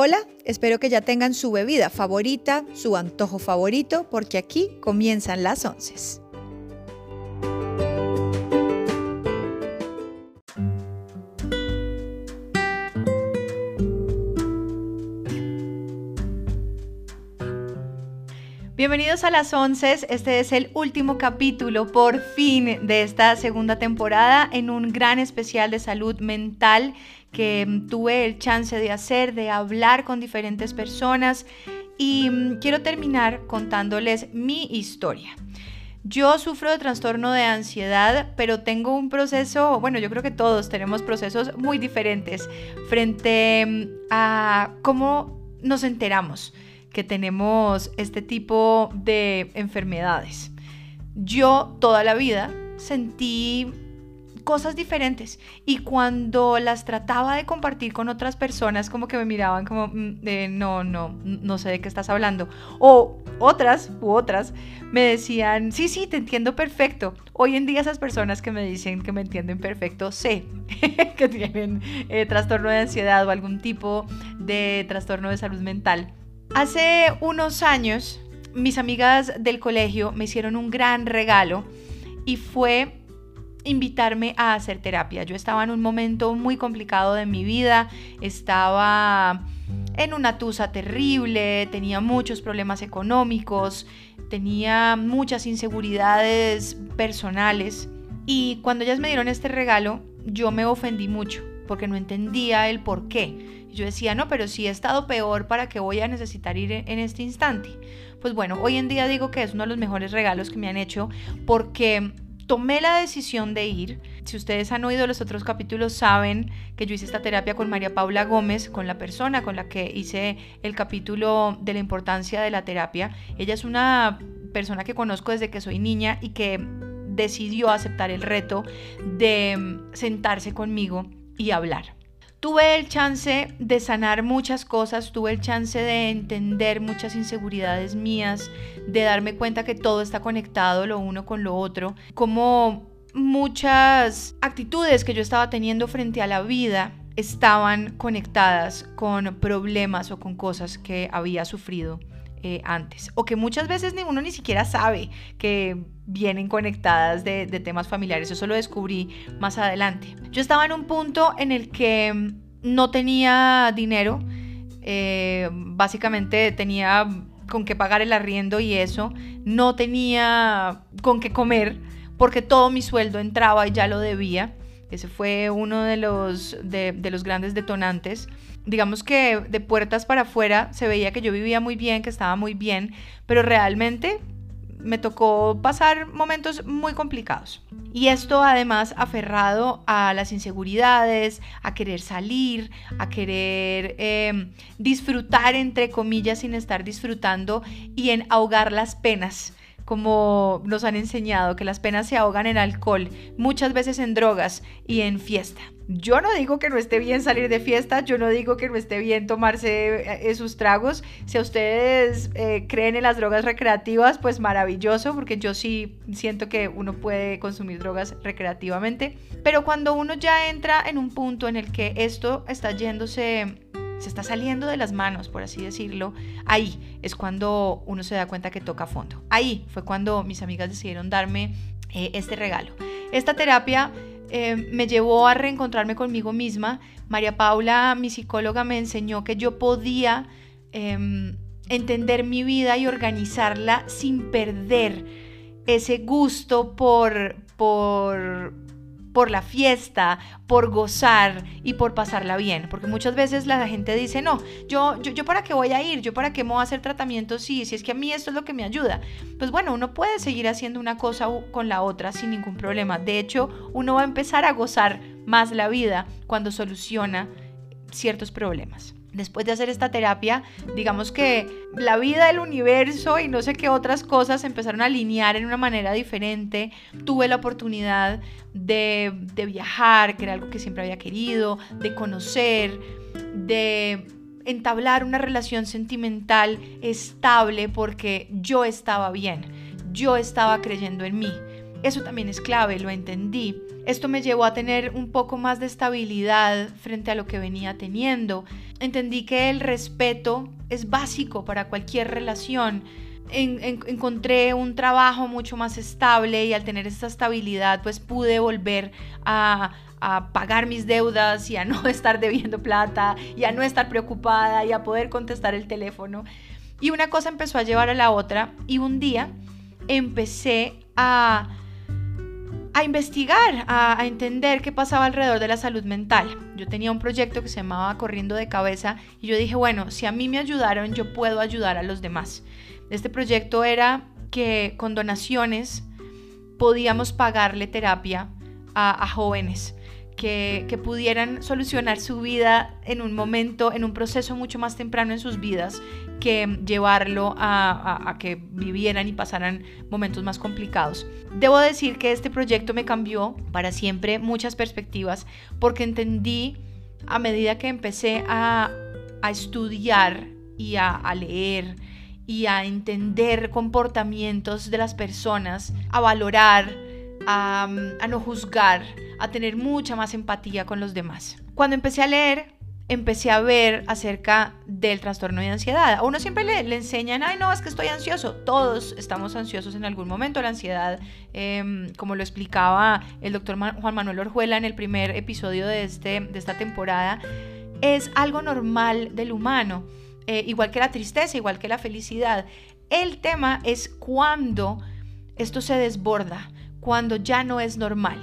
Hola, espero que ya tengan su bebida favorita, su antojo favorito, porque aquí comienzan las once. Bienvenidos a las once, este es el último capítulo por fin de esta segunda temporada en un gran especial de salud mental que mm, tuve el chance de hacer, de hablar con diferentes personas. Y mm, quiero terminar contándoles mi historia. Yo sufro de trastorno de ansiedad, pero tengo un proceso, bueno, yo creo que todos tenemos procesos muy diferentes frente mm, a cómo nos enteramos que tenemos este tipo de enfermedades. Yo toda la vida sentí cosas diferentes y cuando las trataba de compartir con otras personas como que me miraban como mm, no, no, no sé de qué estás hablando o otras u otras me decían sí, sí, te entiendo perfecto. Hoy en día esas personas que me dicen que me entienden perfecto sé que tienen eh, trastorno de ansiedad o algún tipo de trastorno de salud mental. Hace unos años mis amigas del colegio me hicieron un gran regalo y fue invitarme a hacer terapia. Yo estaba en un momento muy complicado de mi vida, estaba en una tusa terrible, tenía muchos problemas económicos, tenía muchas inseguridades personales y cuando ellas me dieron este regalo yo me ofendí mucho porque no entendía el por qué. Yo decía, no, pero si he estado peor, ¿para qué voy a necesitar ir en este instante? Pues bueno, hoy en día digo que es uno de los mejores regalos que me han hecho porque tomé la decisión de ir. Si ustedes han oído los otros capítulos, saben que yo hice esta terapia con María Paula Gómez, con la persona con la que hice el capítulo de la importancia de la terapia. Ella es una persona que conozco desde que soy niña y que decidió aceptar el reto de sentarse conmigo y hablar. Tuve el chance de sanar muchas cosas, tuve el chance de entender muchas inseguridades mías, de darme cuenta que todo está conectado lo uno con lo otro, como muchas actitudes que yo estaba teniendo frente a la vida estaban conectadas con problemas o con cosas que había sufrido eh, antes o que muchas veces uno ni siquiera sabe que vienen conectadas de, temas familiares. Eso lo descubrí más adelante. Yo estaba en un punto en el que no tenía dinero, eh, básicamente tenía con qué pagar el arriendo y eso, no tenía con qué comer porque todo mi sueldo entraba y ya lo debía. Ese fue uno de los, de los grandes detonantes digamos que de puertas para afuera se veía que yo vivía muy bien, que estaba muy bien, pero realmente me tocó pasar momentos muy complicados. Y esto además aferrado a las inseguridades, a querer salir, a querer em, disfrutar entre comillas sin estar disfrutando y en ahogar las penas como nos han enseñado, que las penas se ahogan en alcohol, muchas veces en drogas y en fiesta. Yo no digo que no esté bien salir de fiesta, yo no digo que no esté bien tomarse eh, esos tragos. Si a ustedes eh, creen en las drogas recreativas, pues maravilloso, porque yo sí siento que uno puede consumir drogas recreativamente. Pero cuando uno ya entra en un punto en el que esto está yéndose se está saliendo de las manos, por así decirlo, ahí es cuando uno se da cuenta que toca fondo. Ahí fue cuando mis amigas decidieron darme eh, este regalo. Esta terapia eh, me llevó a reencontrarme conmigo misma. María Paula, mi psicóloga, me enseñó que yo podía em, entender mi vida y organizarla sin perder ese gusto por, por por la fiesta, por gozar y por pasarla bien. Porque muchas veces la gente dice, no, yo, yo, yo para qué voy a ir, yo para qué me voy a hacer tratamiento, sí, si es que a mí esto es lo que me ayuda. Pues bueno, uno puede seguir haciendo una cosa con la otra sin ningún problema. De hecho, uno va a empezar a gozar más la vida cuando soluciona ciertos problemas después de hacer esta terapia, digamos que la vida, el universo y no sé qué otras cosas empezaron a alinear en una manera diferente. Tuve la oportunidad de, de viajar, que era algo que siempre había querido, de conocer, de entablar una relación sentimental estable porque yo estaba bien, yo estaba creyendo en mí. Eso también es clave, lo entendí. Esto me llevó a tener un poco más de estabilidad frente a lo que venía teniendo. Entendí que el respeto es básico para cualquier relación. encontré un trabajo mucho más estable y al tener esta estabilidad pues pude volver a, a pagar mis deudas y a no estar debiendo plata y a no estar preocupada y a poder contestar el teléfono. Y una cosa empezó a llevar a la otra y un día empecé a, a investigar, a, entender qué pasaba alrededor de la salud mental. Yo tenía un proyecto que se llamaba Corriendo de Cabeza y yo dije, bueno, si a mí me ayudaron, yo puedo ayudar a los demás. Este proyecto era que con donaciones podíamos pagarle terapia a jóvenes que, pudieran solucionar su vida en un momento, en un proceso mucho más temprano en sus vidas, que llevarlo a, que vivieran y pasaran momentos más complicados. Debo decir que este proyecto me cambió para siempre muchas perspectivas, porque entendí a medida que empecé a estudiar y a, leer y a entender comportamientos de las personas, a valorar, a, no juzgar, a tener mucha más empatía con los demás. Cuando empecé a leer, empecé a ver acerca del trastorno de ansiedad. A uno siempre le, le, enseñan, ay, no, es que estoy ansioso. Todos estamos ansiosos en algún momento. La ansiedad, em, como lo explicaba el doctor Juan Manuel Orjuela en el primer episodio de, este, de esta temporada, es algo normal del humano, eh, igual que la tristeza, igual que la felicidad. El tema es cuando esto se desborda, cuando ya no es normal.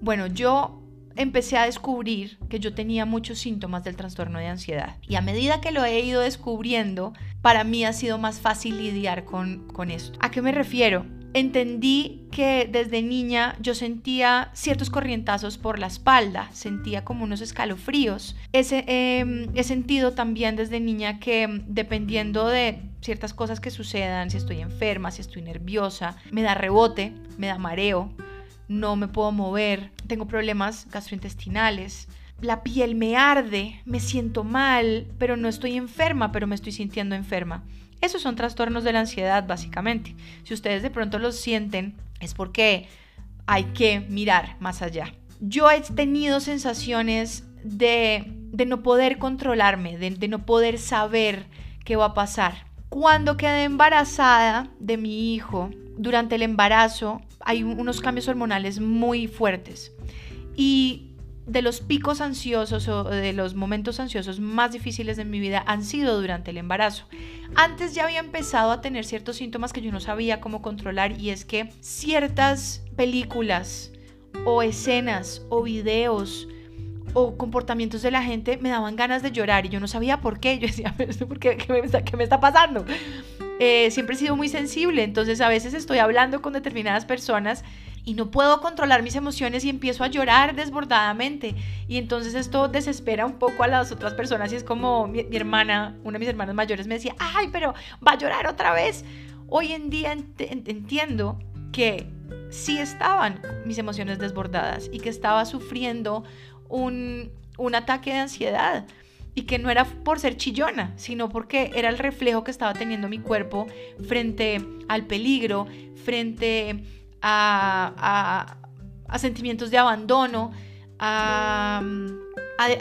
Bueno, yo empecé a descubrir que yo tenía muchos síntomas del trastorno de ansiedad. Y a medida que lo he ido descubriendo, para mí ha sido más fácil lidiar con, con esto. ¿A qué me refiero? Entendí que desde niña yo sentía ciertos corrientazos por la espalda, sentía como unos escalofríos. Ese, em, he sentido también desde niña que dependiendo de ciertas cosas que sucedan, si estoy enferma, si estoy nerviosa, me da rebote, me da mareo, no me puedo mover, tengo problemas gastrointestinales, la piel me arde, me siento mal, pero no estoy enferma, pero me estoy sintiendo enferma. Esos son trastornos de la ansiedad, básicamente. Si ustedes de pronto los sienten, es porque hay que mirar más allá. Yo he tenido sensaciones de, no poder controlarme, de, de no poder saber qué va a pasar. Cuando quedé embarazada de mi hijo, durante el embarazo hay unos cambios hormonales muy fuertes. Y de los picos ansiosos o de los momentos ansiosos más difíciles de mi vida han sido durante el embarazo. Antes ya había empezado a tener ciertos síntomas que yo no sabía cómo controlar y es que ciertas películas o escenas o videos o comportamientos de la gente me daban ganas de llorar y yo no sabía por qué. Yo decía, ¿por qué? ¿Qué me está, qué me está pasando? Eh, siempre he sido muy sensible, entonces a veces estoy hablando con determinadas personas y no puedo controlar mis emociones y empiezo a llorar desbordadamente. Y entonces esto desespera un poco a las otras personas y es como mi, hermana, una de mis hermanas mayores me decía, ay, pero va a llorar otra vez. Hoy en día entiendo que sí estaban mis emociones desbordadas y que estaba sufriendo un, un ataque de ansiedad y que no era por ser chillona, sino porque era el reflejo que estaba teniendo mi cuerpo frente al peligro, frente a, sentimientos de abandono, a,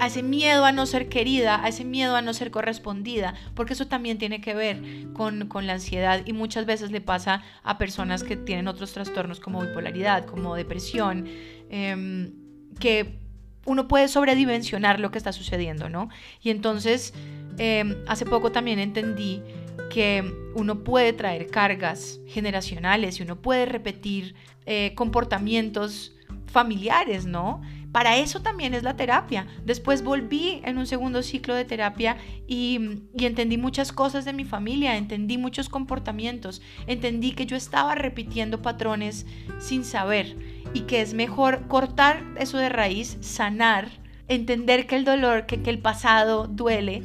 ese miedo a no ser querida, a ese miedo a no ser correspondida, porque eso también tiene que ver con, la ansiedad y muchas veces le pasa a personas que tienen otros trastornos como bipolaridad, como depresión, eh, que uno puede sobredimensionar lo que está sucediendo, ¿no? Y entonces, em, hace poco también entendí que uno puede traer cargas generacionales y uno puede repetir eh, comportamientos familiares, ¿no? Para eso también es la terapia. Después volví en un segundo ciclo de terapia y, y, entendí muchas cosas de mi familia, entendí muchos comportamientos, entendí que yo estaba repitiendo patrones sin saber y que es mejor cortar eso de raíz, sanar, entender que el dolor, que, que el pasado duele,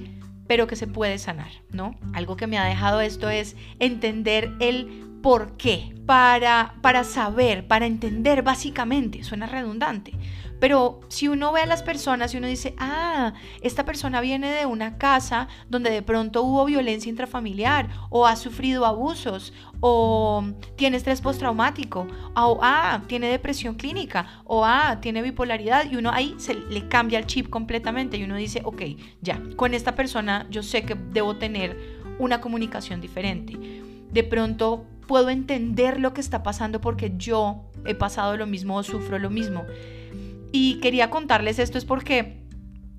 pero que se puede sanar, ¿no? Algo que me ha dejado esto es entender el por qué, para, para saber, para entender básicamente, suena redundante, Pero si uno ve a las personas y uno dice, ah, esta persona viene de una casa donde de pronto hubo violencia intrafamiliar o ha sufrido abusos o tiene estrés postraumático o ah, tiene depresión clínica o ah, tiene bipolaridad y uno ahí se le cambia el chip completamente y uno dice, ok, ya, con esta persona yo sé que debo tener una comunicación diferente. De pronto puedo entender lo que está pasando porque yo he pasado lo mismo o sufro lo mismo. Y quería contarles esto es porque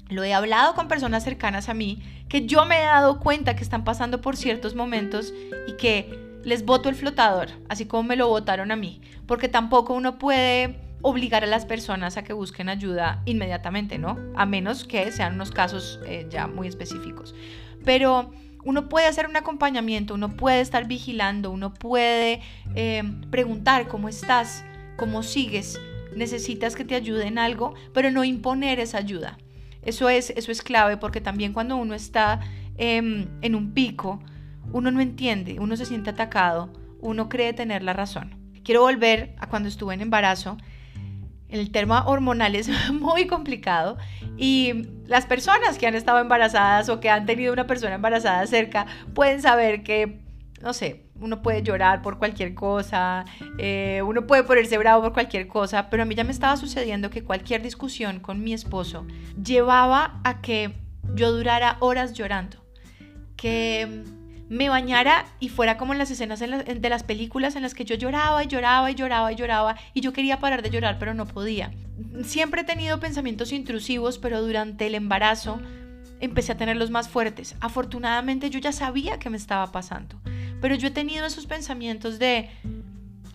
lo he hablado con personas cercanas a mí que yo me he dado cuenta que están pasando por ciertos momentos y que les voto el flotador, así como me lo votaron a mí, porque tampoco uno puede obligar a las personas a que busquen ayuda inmediatamente, ¿no? A menos que sean unos casos eh, ya muy específicos. Pero uno puede hacer un acompañamiento, uno puede estar vigilando, uno puede eh, preguntar cómo estás, cómo sigues, necesitas que te ayude en algo, pero no imponer esa ayuda. Eso es, eso es clave porque también cuando uno está em, en un pico, uno no entiende, uno se siente atacado, uno cree tener la razón. Quiero volver a cuando estuve en embarazo el tema hormonal es muy complicado y las personas que han estado embarazadas o que han tenido una persona embarazada cerca pueden saber que, no sé, uno puede llorar por cualquier cosa, eh, uno puede ponerse bravo por cualquier cosa, pero a mí ya me estaba sucediendo que cualquier discusión con mi esposo llevaba a que yo durara horas llorando, que me bañara y fuera como en las escenas de las películas en las que yo lloraba y lloraba y lloraba y lloraba y yo quería parar de llorar pero no podía. Siempre he tenido pensamientos intrusivos pero durante el embarazo empecé a tenerlos más fuertes. Afortunadamente yo ya sabía que me estaba pasando, pero yo he tenido esos pensamientos de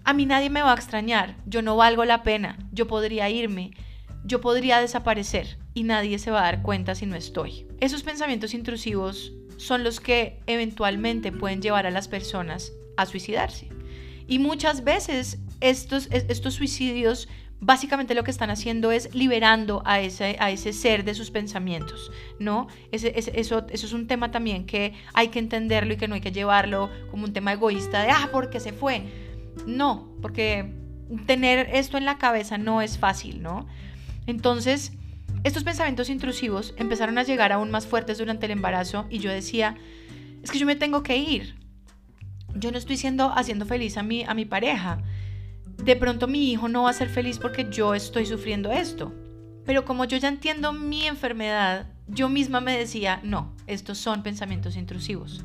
a mí nadie me va a extrañar, yo no valgo la pena, yo podría irme, yo podría desaparecer y nadie se va a dar cuenta si no estoy. Esos pensamientos intrusivos son los que eventualmente pueden llevar a las personas a suicidarse. Y muchas veces estos, estos suicidios básicamente lo que están haciendo es liberando a ese, a ese ser de sus pensamientos, ¿no? eso, eso es un tema también que hay que entenderlo y que no hay que llevarlo como un tema egoísta de, ah, porque se fue. No, porque tener esto en la cabeza no es fácil, ¿no? Entonces, estos pensamientos intrusivos empezaron a llegar aún más fuertes durante el embarazo y yo decía, es que yo me tengo que ir. Yo no estoy siendo, haciendo feliz a mi, a mi pareja. De pronto mi hijo no va a ser feliz porque yo estoy sufriendo esto. Pero como yo ya entiendo mi enfermedad, yo misma me decía, no, estos son pensamientos intrusivos.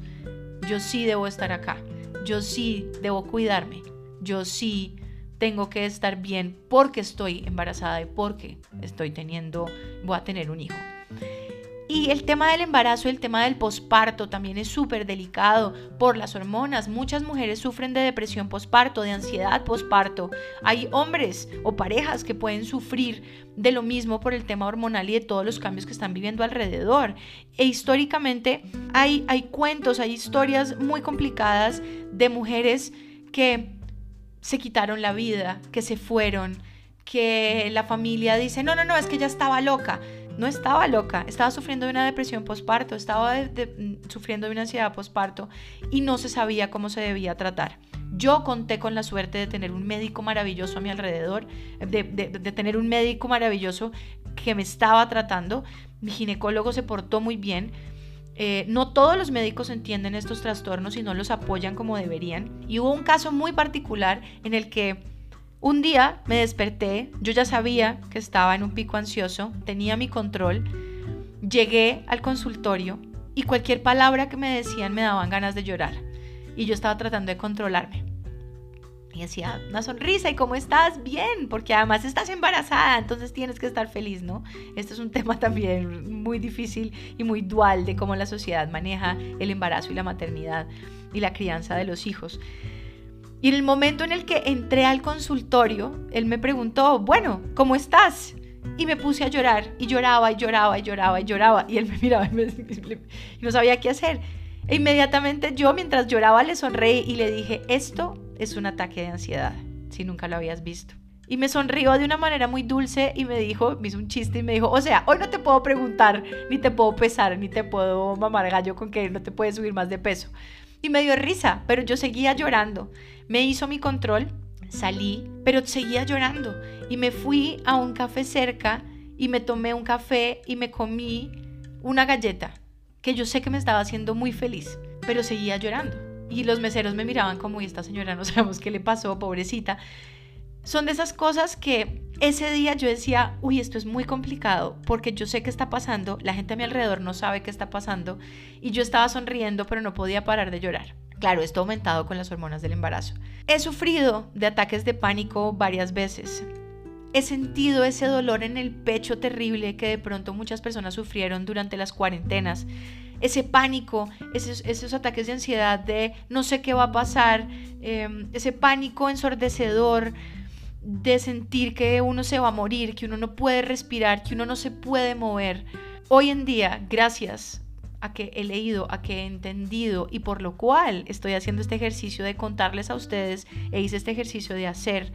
Yo sí debo estar acá. Yo sí debo cuidarme. Yo sí tengo que estar bien porque estoy embarazada y porque estoy teniendo, voy a tener un hijo. Y el tema del embarazo, el tema del posparto también es súper delicado por las hormonas. Muchas mujeres sufren de depresión posparto, de ansiedad posparto. Hay hombres o parejas que pueden sufrir de lo mismo por el tema hormonal y de todos los cambios que están viviendo alrededor. E históricamente hay, hay cuentos, hay historias muy complicadas de mujeres que se quitaron la vida, que se fueron, que la familia dice, no, no, no, es que ella estaba loca. No estaba loca, estaba sufriendo de una depresión postparto, estaba mm, sufriendo de una ansiedad postparto y no se sabía cómo se debía tratar. Yo conté con la suerte de tener un médico maravilloso a mi alrededor, de, de tener un médico maravilloso que me estaba tratando. Mi ginecólogo se portó muy bien, eh, no todos los médicos entienden estos trastornos y no los apoyan como deberían. Y hubo un caso muy particular en el que un día me desperté, yo ya sabía que estaba en un pico ansioso, tenía mi control, llegué al consultorio y cualquier palabra que me decían me daban ganas de llorar. Y yo estaba tratando de controlarme. Y decía, una sonrisa, ¿y cómo estás? Bien, porque además estás embarazada, entonces tienes que estar feliz, ¿no? Este es un tema también muy difícil y muy dual de cómo la sociedad maneja el embarazo y la maternidad y la crianza de los hijos. Y en el momento en el que entré al consultorio, él me preguntó, bueno, ¿cómo estás? Y me puse a llorar, y lloraba, y lloraba, y lloraba, y lloraba, y él me miraba y, y no sabía qué hacer. E inmediatamente yo, mientras lloraba, le sonreí y le dije, esto es un ataque de ansiedad, si nunca lo habías visto. Y me sonrió de una manera muy dulce y me dijo, me hizo un chiste y me dijo, o sea, hoy no te puedo preguntar, ni te puedo pesar, ni te puedo mamar gallo con que no te puedes subir más de peso. Y me dio risa, pero yo seguía llorando. Me hizo mi control, salí, pero seguía llorando y me fui a un café cerca y me tomé un café y me comí una galleta que yo sé que me estaba haciendo muy feliz, pero seguía llorando. Y los meseros me miraban como, esta señora no sabemos qué le pasó, pobrecita. Son de esas cosas que ese día yo decía, uy, esto es muy complicado porque yo sé qué está pasando, la gente a mi alrededor no sabe qué está pasando y yo estaba sonriendo pero no podía parar de llorar. Claro, esto aumentado con las hormonas del embarazo. He sufrido de ataques de pánico varias veces. He sentido ese dolor en el pecho terrible que de pronto muchas personas sufrieron durante las cuarentenas. Ese pánico, esos, ataques de ansiedad de no sé qué va a pasar, em, ese pánico ensordecedor de sentir que uno se va a morir, que uno no puede respirar, que uno no se puede mover. Hoy en día, gracias a que he leído, a que he entendido y por lo cual estoy haciendo este ejercicio de contarles a ustedes e hice este ejercicio de hacer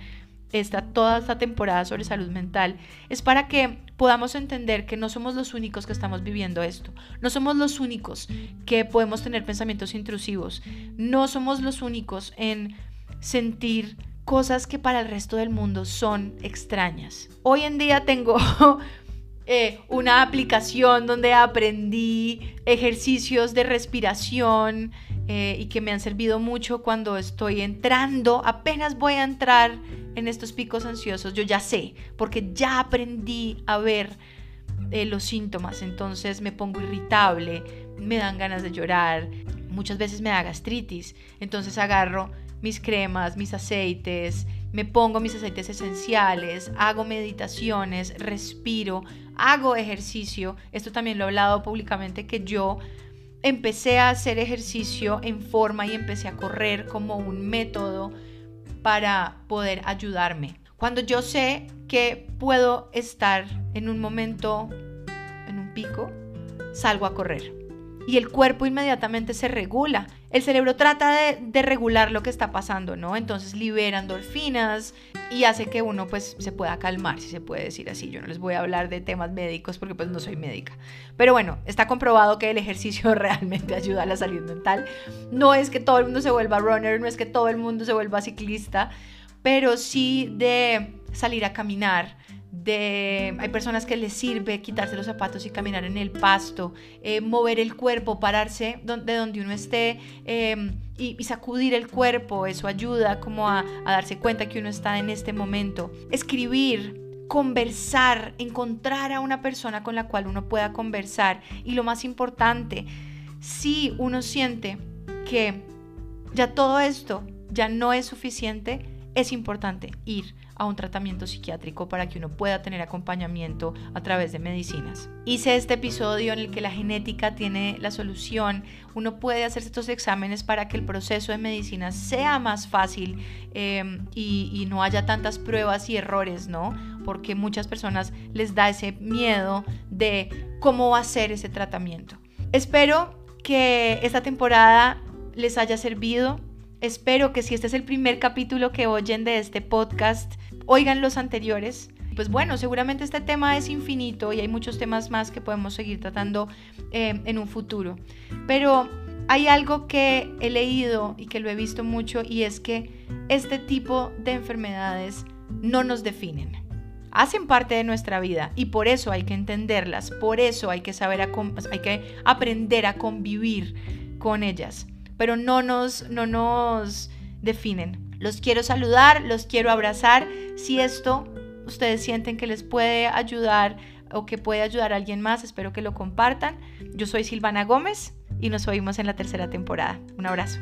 esta, toda esta temporada sobre salud mental, es para que podamos entender que no somos los únicos que estamos viviendo esto, no somos los únicos que podemos tener pensamientos intrusivos, no somos los únicos en sentir cosas que para el resto del mundo son extrañas. Hoy en día tengo eh, una aplicación donde aprendí ejercicios de respiración eh, y que me han servido mucho cuando estoy entrando, apenas voy a entrar en estos picos ansiosos, yo ya sé, porque ya aprendí a ver eh, los síntomas, entonces me pongo irritable, me dan ganas de llorar, muchas veces me da gastritis, entonces agarro mis cremas, mis aceites, me pongo mis aceites esenciales, hago meditaciones, respiro, hago ejercicio. Esto también lo he hablado públicamente que yo empecé a hacer ejercicio en forma y empecé a correr como un método para poder ayudarme. Cuando yo sé que puedo estar en un momento, en un pico, salgo a correr y el cuerpo inmediatamente se regula. El cerebro trata de, regular lo que está pasando, ¿no? Entonces libera endorfinas y hace que uno pues se pueda calmar, si se puede decir así. Yo no les voy a hablar de temas médicos porque pues no soy médica. Pero bueno, está comprobado que el ejercicio realmente ayuda a la salud mental. No es que todo el mundo se vuelva runner, no es que todo el mundo se vuelva ciclista, pero sí de salir a caminar, hay personas que les sirve quitarse los zapatos y caminar en el pasto, eh, mover el cuerpo, pararse de donde uno esté em, y, sacudir el cuerpo, eso ayuda como a, a darse cuenta que uno está en este momento. Escribir, conversar, encontrar a una persona con la cual uno pueda conversar y lo más importante, si uno siente que ya todo esto ya no es suficiente, es importante ir a un tratamiento psiquiátrico para que uno pueda tener acompañamiento a través de medicinas. Hice este episodio en el que la genética tiene la solución. Uno puede hacerse estos exámenes para que el proceso de medicina sea más fácil em, y, y no haya tantas pruebas y errores, ¿no? Porque muchas personas les da ese miedo de cómo va a ser ese tratamiento. Espero que esta temporada les haya servido. Espero que si este es el primer capítulo que oyen de este podcast, oigan los anteriores. Pues bueno, seguramente este tema es infinito y hay muchos temas más que podemos seguir tratando eh, en un futuro. Pero hay algo que he leído y que lo he visto mucho y es que este tipo de enfermedades no nos definen. Hacen parte de nuestra vida y por eso hay que entenderlas, por eso hay que saber, hay que aprender a convivir con ellas, pero no nos, no nos definen. Los quiero saludar, los quiero abrazar. Si esto ustedes sienten que les puede ayudar o que puede ayudar a alguien más, espero que lo compartan. Yo soy Silvana Gómez y nos oímos en la tercera temporada. Un abrazo.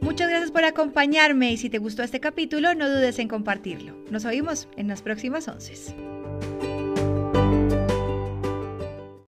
Muchas gracias por acompañarme y si te gustó este capítulo no dudes en compartirlo. Nos oímos en las próximas once.